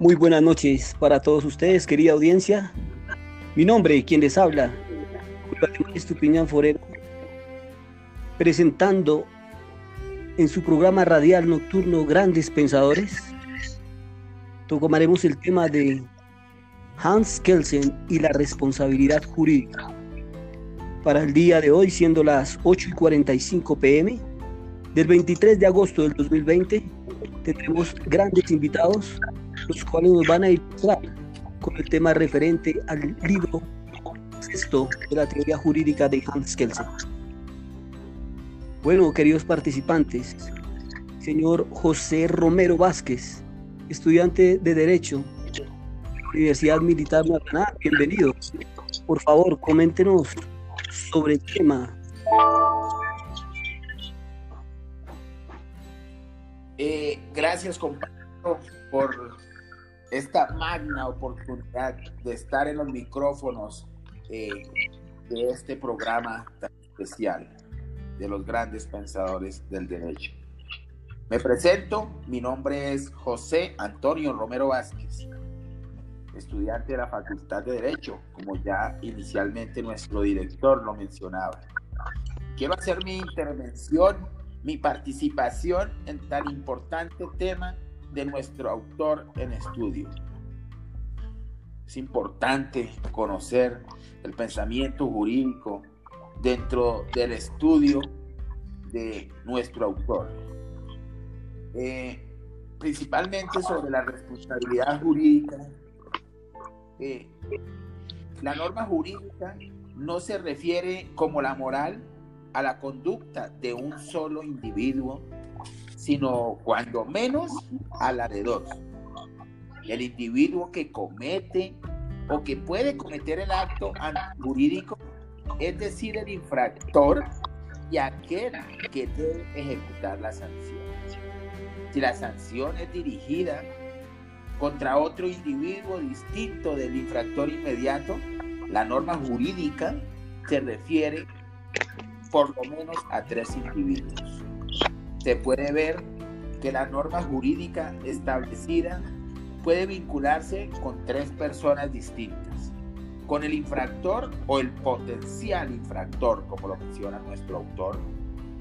Muy buenas noches para todos ustedes, querida audiencia. Mi nombre, quien les habla, Estupiñán Forero, presentando en su programa radial nocturno Grandes Pensadores. Tomaremos el tema de Hans Kelsen y la responsabilidad jurídica. Para el día de hoy, siendo las 8 y 45 pm del 23 de agosto del 2020, tendremos grandes invitados los cuales nos van a ilustrar con el tema referente al libro sexto de la teoría jurídica de Hans Kelsen. Bueno, queridos participantes, señor José Romero Vázquez, estudiante de Derecho Universidad Militar Nacional, bienvenido. Por favor, coméntenos sobre el tema. Eh, gracias, compañero, por esta magna oportunidad de estar en los micrófonos eh, de este programa tan especial de los grandes pensadores del derecho. Me presento, mi nombre es José Antonio Romero Vázquez, estudiante de la Facultad de Derecho, como ya inicialmente nuestro director lo mencionaba. Quiero hacer mi intervención, mi participación en tan importante tema de nuestro autor en estudio. Es importante conocer el pensamiento jurídico dentro del estudio de nuestro autor. Eh, principalmente sobre la responsabilidad jurídica. Eh, la norma jurídica no se refiere como la moral a la conducta de un solo individuo sino cuando menos a la de dos. El individuo que comete o que puede cometer el acto jurídico, es decir, el infractor y aquel que debe ejecutar la sanción. Si la sanción es dirigida contra otro individuo distinto del infractor inmediato, la norma jurídica se refiere por lo menos a tres individuos se puede ver que la norma jurídica establecida puede vincularse con tres personas distintas, con el infractor o el potencial infractor, como lo menciona nuestro autor.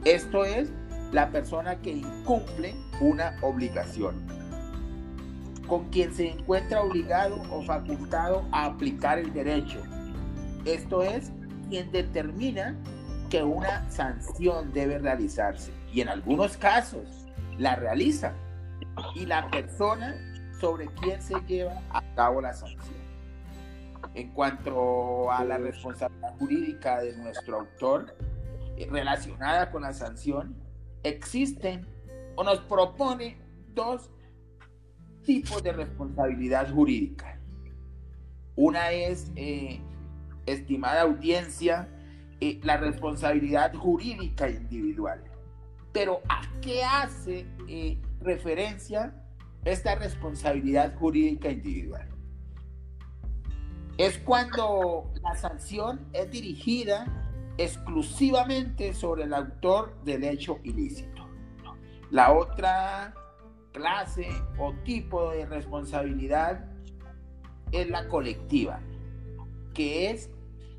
Esto es la persona que incumple una obligación, con quien se encuentra obligado o facultado a aplicar el derecho. Esto es quien determina que una sanción debe realizarse y en algunos casos la realiza y la persona sobre quien se lleva a cabo la sanción. En cuanto a la responsabilidad jurídica de nuestro autor eh, relacionada con la sanción, existen o nos propone dos tipos de responsabilidad jurídica. Una es, eh, estimada audiencia, eh, la responsabilidad jurídica individual. Pero ¿a qué hace eh, referencia esta responsabilidad jurídica individual? Es cuando la sanción es dirigida exclusivamente sobre el autor del hecho ilícito. La otra clase o tipo de responsabilidad es la colectiva, que es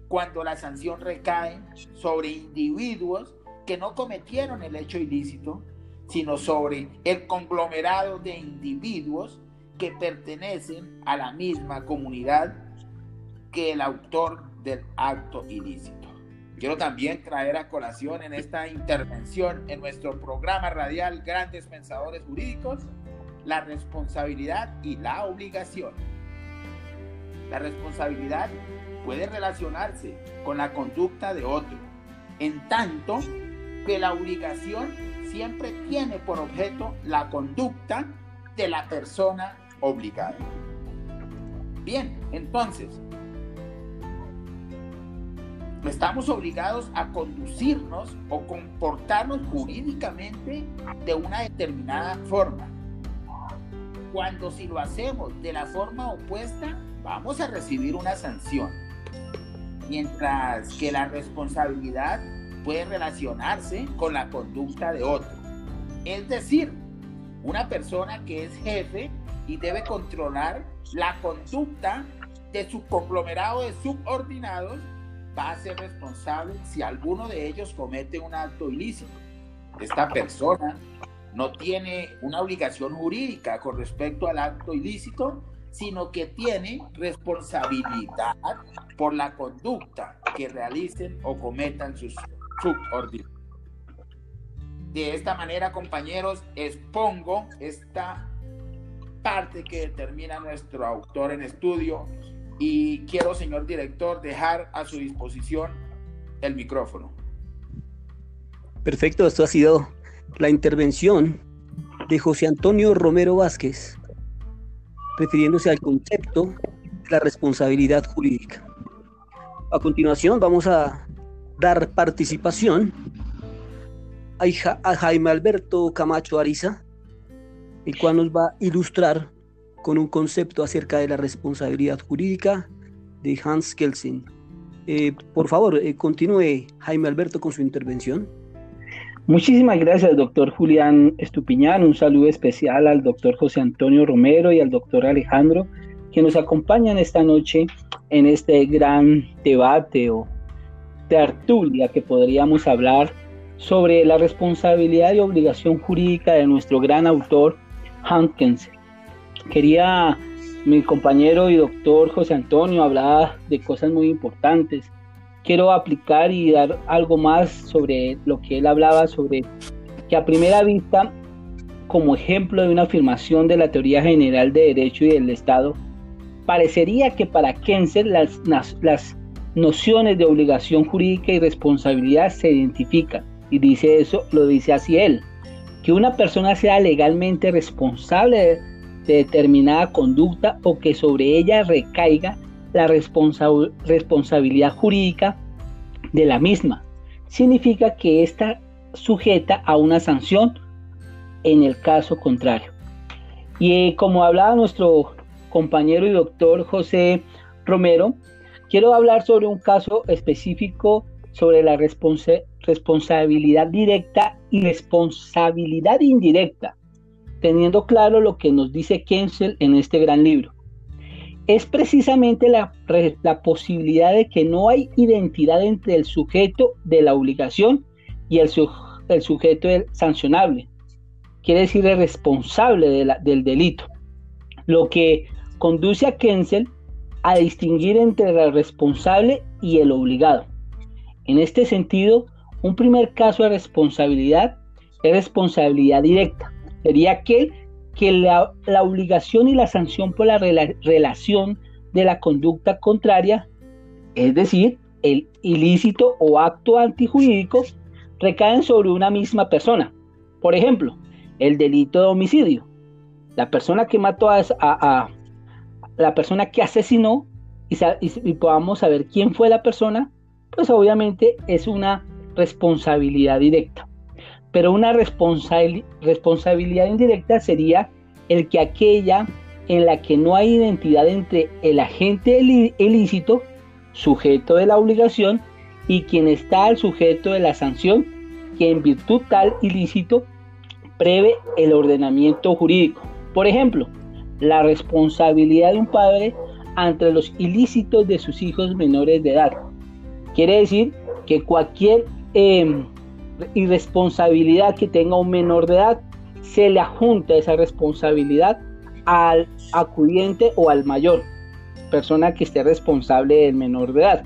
cuando la sanción recae sobre individuos que no cometieron el hecho ilícito, sino sobre el conglomerado de individuos que pertenecen a la misma comunidad que el autor del acto ilícito. Quiero también traer a colación en esta intervención en nuestro programa radial Grandes Pensadores Jurídicos la responsabilidad y la obligación. La responsabilidad puede relacionarse con la conducta de otro, en tanto que la obligación siempre tiene por objeto la conducta de la persona obligada. Bien, entonces, estamos obligados a conducirnos o comportarnos jurídicamente de una determinada forma. Cuando si lo hacemos de la forma opuesta, vamos a recibir una sanción mientras que la responsabilidad puede relacionarse con la conducta de otro. Es decir, una persona que es jefe y debe controlar la conducta de su conglomerado de subordinados, va a ser responsable si alguno de ellos comete un acto ilícito. Esta persona no tiene una obligación jurídica con respecto al acto ilícito, sino que tiene responsabilidad por la conducta que realicen o cometan sus De esta manera, compañeros, expongo esta parte que determina nuestro autor en estudio y quiero, señor director, dejar a su disposición el micrófono. Perfecto, esto ha sido la intervención de José Antonio Romero Vázquez, refiriéndose al concepto de la responsabilidad jurídica. A continuación vamos a dar participación a Jaime Alberto Camacho Ariza, el cual nos va a ilustrar con un concepto acerca de la responsabilidad jurídica de Hans Kelsen. Eh, por favor, eh, continúe Jaime Alberto con su intervención. Muchísimas gracias, doctor Julián Estupiñán. Un saludo especial al doctor José Antonio Romero y al doctor Alejandro, que nos acompañan esta noche en este gran debate o tertulia que podríamos hablar sobre la responsabilidad y obligación jurídica de nuestro gran autor Hankins. Quería mi compañero y doctor José Antonio hablar de cosas muy importantes. Quiero aplicar y dar algo más sobre lo que él hablaba sobre que a primera vista, como ejemplo de una afirmación de la teoría general de derecho y del Estado, parecería que para Kenser las nociones de obligación jurídica y responsabilidad se identifican y dice eso, lo dice así él, que una persona sea legalmente responsable de, determinada conducta o que sobre ella recaiga la responsabilidad jurídica de la misma. Significa que está sujeta a una sanción en el caso contrario. Y como hablaba nuestro compañero y doctor José Romero, quiero hablar sobre un caso específico sobre la responsabilidad directa y responsabilidad indirecta, teniendo claro lo que nos dice Kensel en este gran libro. Es precisamente la, posibilidad de que no hay identidad entre el sujeto de la obligación y el, el sujeto sancionable, quiere decir el responsable del delito, lo que conduce a Kensel a distinguir entre el responsable y el obligado. En este sentido, un primer caso de responsabilidad es responsabilidad directa. Sería aquel que la, obligación y la sanción por la relación de la conducta contraria, es decir, el ilícito o acto antijurídico, recaen sobre una misma persona. Por ejemplo, el delito de homicidio. La persona que mató a, la persona que asesinó y podamos saber quién fue la persona, pues obviamente es una responsabilidad directa. Pero una responsabilidad indirecta sería el que aquella en la que no hay identidad entre el agente ilícito, sujeto de la obligación, y quien está al sujeto de la sanción, que en virtud tal ilícito prevé el ordenamiento jurídico. Por ejemplo, la responsabilidad de un padre ante los ilícitos de sus hijos menores de edad Quiere decir que cualquier em, irresponsabilidad que tenga un menor de edad, se le adjunta esa responsabilidad al acudiente o al mayor, persona que esté responsable del menor de edad.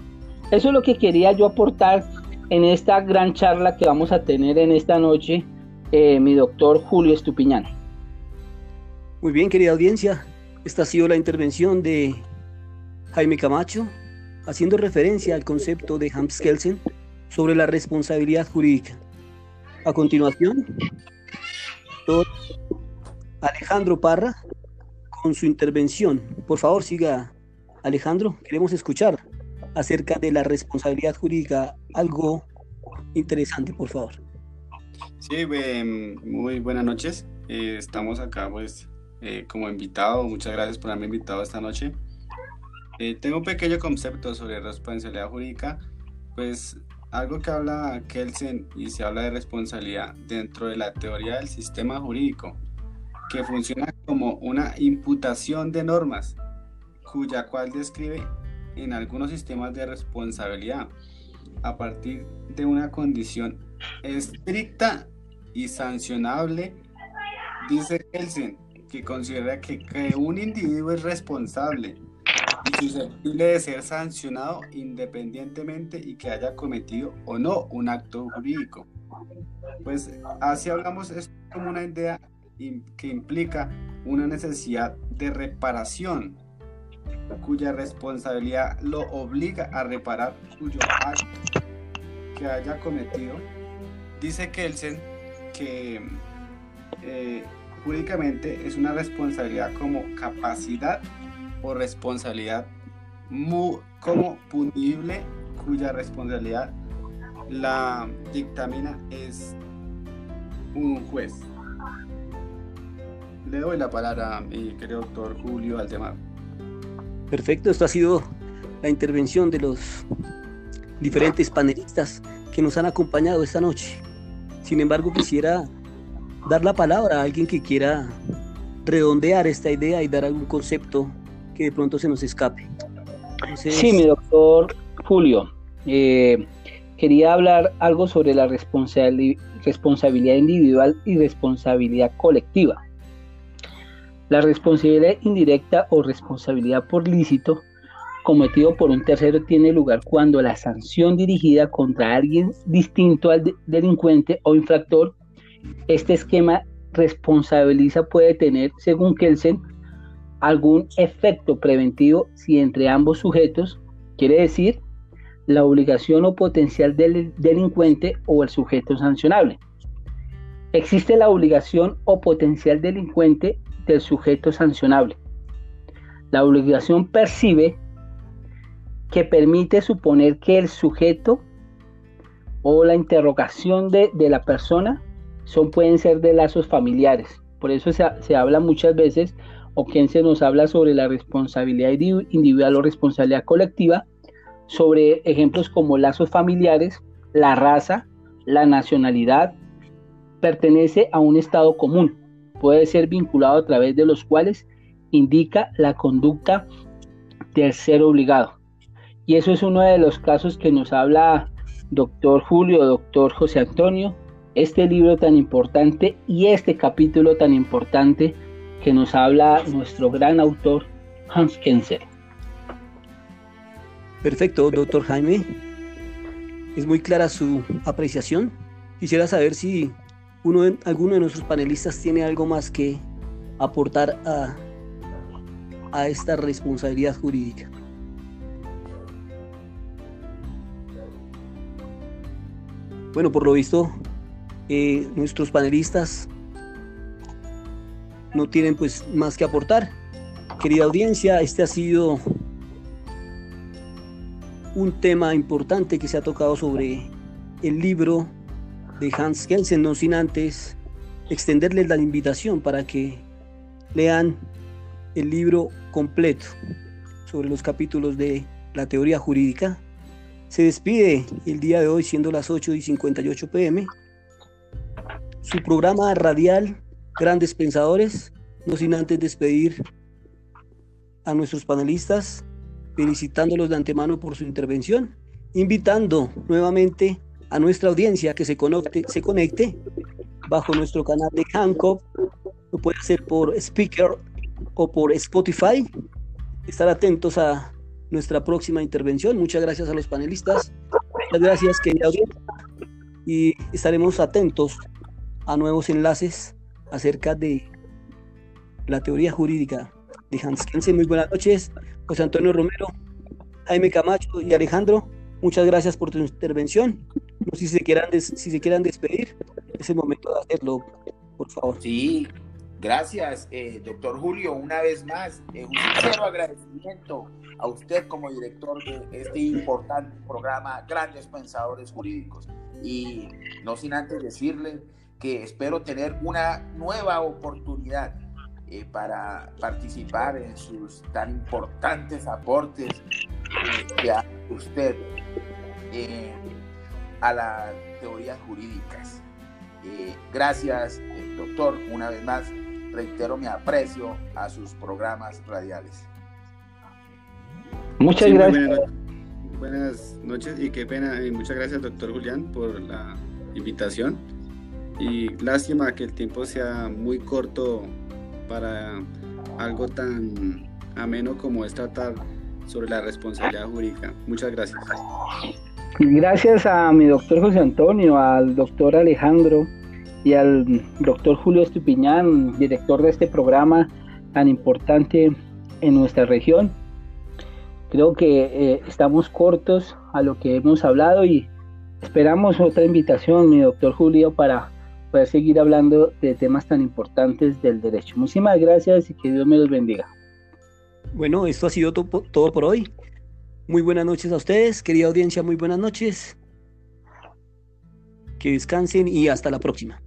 Eso es lo que quería yo aportar en esta gran charla que vamos a tener en esta noche, eh, mi doctor Julio Estupiñán. Muy bien, querida audiencia, esta ha sido la intervención de Jaime Camacho, haciendo referencia al concepto de Hans Kelsen sobre la responsabilidad jurídica. A continuación, Alejandro Parra con su intervención. Por favor, siga Alejandro, queremos escuchar acerca de la responsabilidad jurídica, algo interesante, por favor. Sí, em, muy buenas noches. Eh, estamos acá pues eh, como invitado. Muchas gracias por haberme invitado esta noche. Eh, tengo un pequeño concepto sobre responsabilidad jurídica, pues algo que habla Kelsen y se habla de responsabilidad dentro de la teoría del sistema jurídico, que funciona como una imputación de normas, cuya cual describe en algunos sistemas de responsabilidad a partir de una condición estricta y sancionable, dice Kelsen, que considera que, un individuo es responsable y susceptible de ser sancionado independientemente y que haya cometido o no un acto jurídico. Pues así hablamos, es como una idea que implica una necesidad de reparación, cuya responsabilidad lo obliga a reparar cuyo acto que haya cometido. Dice Kelsen que jurídicamente es una responsabilidad como capacidad o responsabilidad como punible cuya responsabilidad la dictamina es un juez. Le doy la palabra a mi querido doctor Julio Aldemar. Perfecto, esto ha sido la intervención de los diferentes panelistas que nos han acompañado esta noche. Sin embargo, quisiera dar la palabra a alguien que quiera redondear esta idea y dar algún concepto que de pronto se nos escape. Sí, mi doctor Julio. Eh, quería hablar algo sobre la responsabilidad individual y responsabilidad colectiva. La responsabilidad indirecta o responsabilidad por lícito cometido por un tercero tiene lugar cuando la sanción dirigida contra alguien distinto al delincuente o infractor, este esquema responsabiliza puede tener, según Kelsen, algún efecto preventivo si entre ambos sujetos, quiere decir, la obligación o potencial del delincuente o el sujeto sancionable. Existe la obligación o potencial delincuente del sujeto sancionable. La obligación percibe que permite suponer que el sujeto o la interrogación de, la persona son, pueden ser de lazos familiares. Por eso se, se habla muchas veces, o quien se nos habla sobre la responsabilidad individual o responsabilidad colectiva, sobre ejemplos como lazos familiares, la raza, la nacionalidad, pertenece a un estado común, puede ser vinculado a través de los cuales indica la conducta del ser obligado. Y eso es uno de los casos que nos habla doctor Julio, doctor José Antonio, este libro tan importante y este capítulo tan importante que nos habla nuestro gran autor Hans Kenzer. Perfecto, doctor Jaime. Es muy clara su apreciación. Quisiera saber si uno alguno de nuestros panelistas tiene algo más que aportar a, a esta responsabilidad jurídica. Bueno, por lo visto, nuestros panelistas no tienen pues más que aportar. Querida audiencia, este ha sido un tema importante que se ha tocado sobre el libro de Hans Kelsen, no sin antes extenderles la invitación para que lean el libro completo sobre los capítulos de la teoría jurídica. Se despide el día de hoy, siendo las 8 y 58 pm, su programa radial Grandes Pensadores, no sin antes despedir a nuestros panelistas felicitándolos de antemano por su intervención, invitando nuevamente a nuestra audiencia que se conecte, se conecte bajo nuestro canal de Hancock, lo puede hacer por Speaker o por Spotify. Estar atentos a nuestra próxima intervención. Muchas gracias a los panelistas. Muchas gracias, querida audiencia. Y estaremos atentos a nuevos enlaces acerca de la teoría jurídica de Hans Kelsen. Muy buenas noches. José Antonio Romero, Jaime Camacho y Alejandro, muchas gracias por tu intervención. No sé si se quieran, si se quieran despedir, es el momento de hacerlo, por favor. Sí, gracias, eh, doctor Julio, una vez más, eh, un sincero agradecimiento a usted como director de este importante programa Grandes Pensadores Jurídicos. Y no sin antes decirle que espero tener una nueva oportunidad eh, para participar en sus tan importantes aportes eh, que hace usted eh, a las teorías jurídicas. gracias, doctor, una vez más. reitero mi aprecio a sus programas radiales. Muchas gracias. Buenas, noches y qué pena, y muchas gracias doctor Julián por la invitación y lástima que el tiempo sea muy corto para algo tan ameno como es tratar sobre la responsabilidad jurídica. Muchas gracias. Gracias a mi doctor José Antonio, al doctor Alejandro y al doctor Julio Estupiñán, director de este programa tan importante en nuestra región. Creo que eh, estamos cortos a lo que hemos hablado y esperamos otra invitación, mi doctor Julio, para poder seguir hablando de temas tan importantes del derecho. Muchísimas gracias y que Dios me los bendiga. Bueno, esto ha sido todo por hoy. Muy buenas noches a ustedes, querida audiencia, muy buenas noches. Que descansen y hasta la próxima.